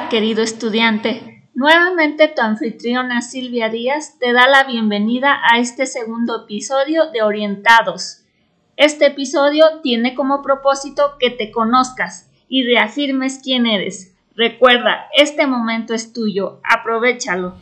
querido estudiante. Nuevamente tu anfitriona Silvia Díaz te da la bienvenida a este segundo episodio de Orientados. Este episodio tiene como propósito que te conozcas y reafirmes quién eres. Recuerda, este momento es tuyo, aprovechalo.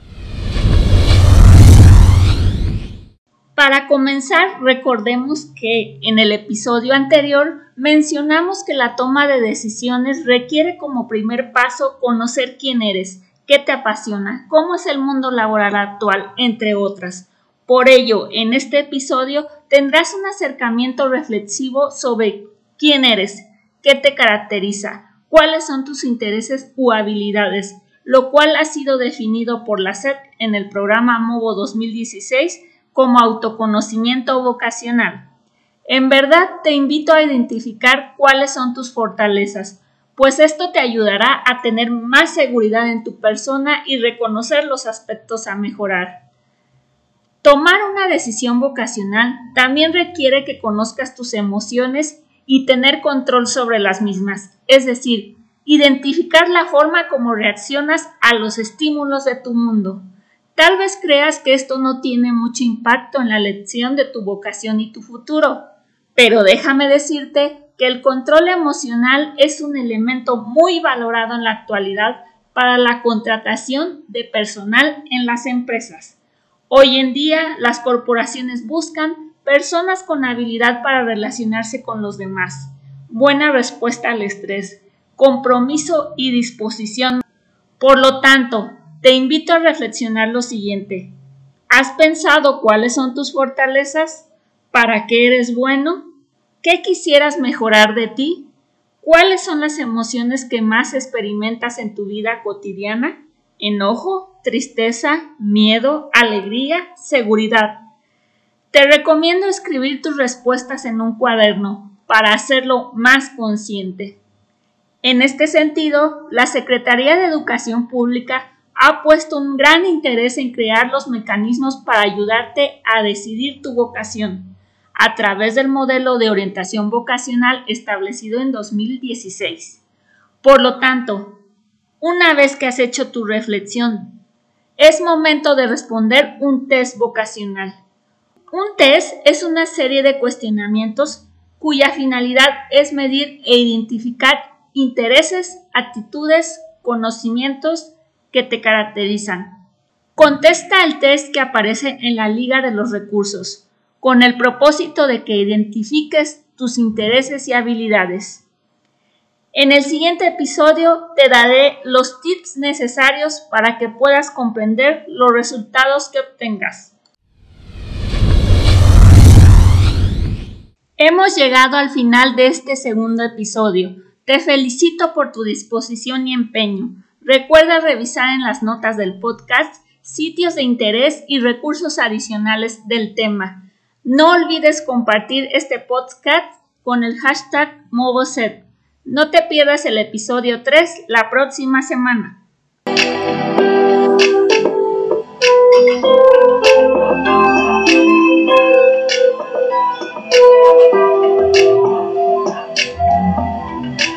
Para comenzar, recordemos que en el episodio anterior mencionamos que la toma de decisiones requiere como primer paso conocer quién eres, qué te apasiona, cómo es el mundo laboral actual, entre otras. Por ello, en este episodio tendrás un acercamiento reflexivo sobre quién eres, qué te caracteriza, cuáles son tus intereses u habilidades, lo cual ha sido definido por la SED en el programa MOVO 2016 como autoconocimiento vocacional. En verdad te invito a identificar cuáles son tus fortalezas, pues esto te ayudará a tener más seguridad en tu persona y reconocer los aspectos a mejorar. Tomar una decisión vocacional también requiere que conozcas tus emociones y tener control sobre las mismas, es decir, identificar la forma como reaccionas a los estímulos de tu mundo. Tal vez creas que esto no tiene mucho impacto en la elección de tu vocación y tu futuro, pero déjame decirte que el control emocional es un elemento muy valorado en la actualidad para la contratación de personal en las empresas. Hoy en día las corporaciones buscan personas con habilidad para relacionarse con los demás, buena respuesta al estrés, compromiso y disposición. Por lo tanto, te invito a reflexionar lo siguiente. ¿Has pensado cuáles son tus fortalezas? ¿Para qué eres bueno? ¿Qué quisieras mejorar de ti? ¿Cuáles son las emociones que más experimentas en tu vida cotidiana? ¿Enojo, tristeza, miedo, alegría, seguridad? Te recomiendo escribir tus respuestas en un cuaderno para hacerlo más consciente. En este sentido, la Secretaría de Educación Pública ha puesto un gran interés en crear los mecanismos para ayudarte a decidir tu vocación a través del modelo de orientación vocacional establecido en 2016. Por lo tanto, una vez que has hecho tu reflexión, es momento de responder un test vocacional. Un test es una serie de cuestionamientos cuya finalidad es medir e identificar intereses, actitudes, conocimientos, que te caracterizan. Contesta el test que aparece en la Liga de los Recursos, con el propósito de que identifiques tus intereses y habilidades. En el siguiente episodio te daré los tips necesarios para que puedas comprender los resultados que obtengas. Hemos llegado al final de este segundo episodio. Te felicito por tu disposición y empeño. Recuerda revisar en las notas del podcast sitios de interés y recursos adicionales del tema. No olvides compartir este podcast con el hashtag MovoSet. No te pierdas el episodio 3 la próxima semana.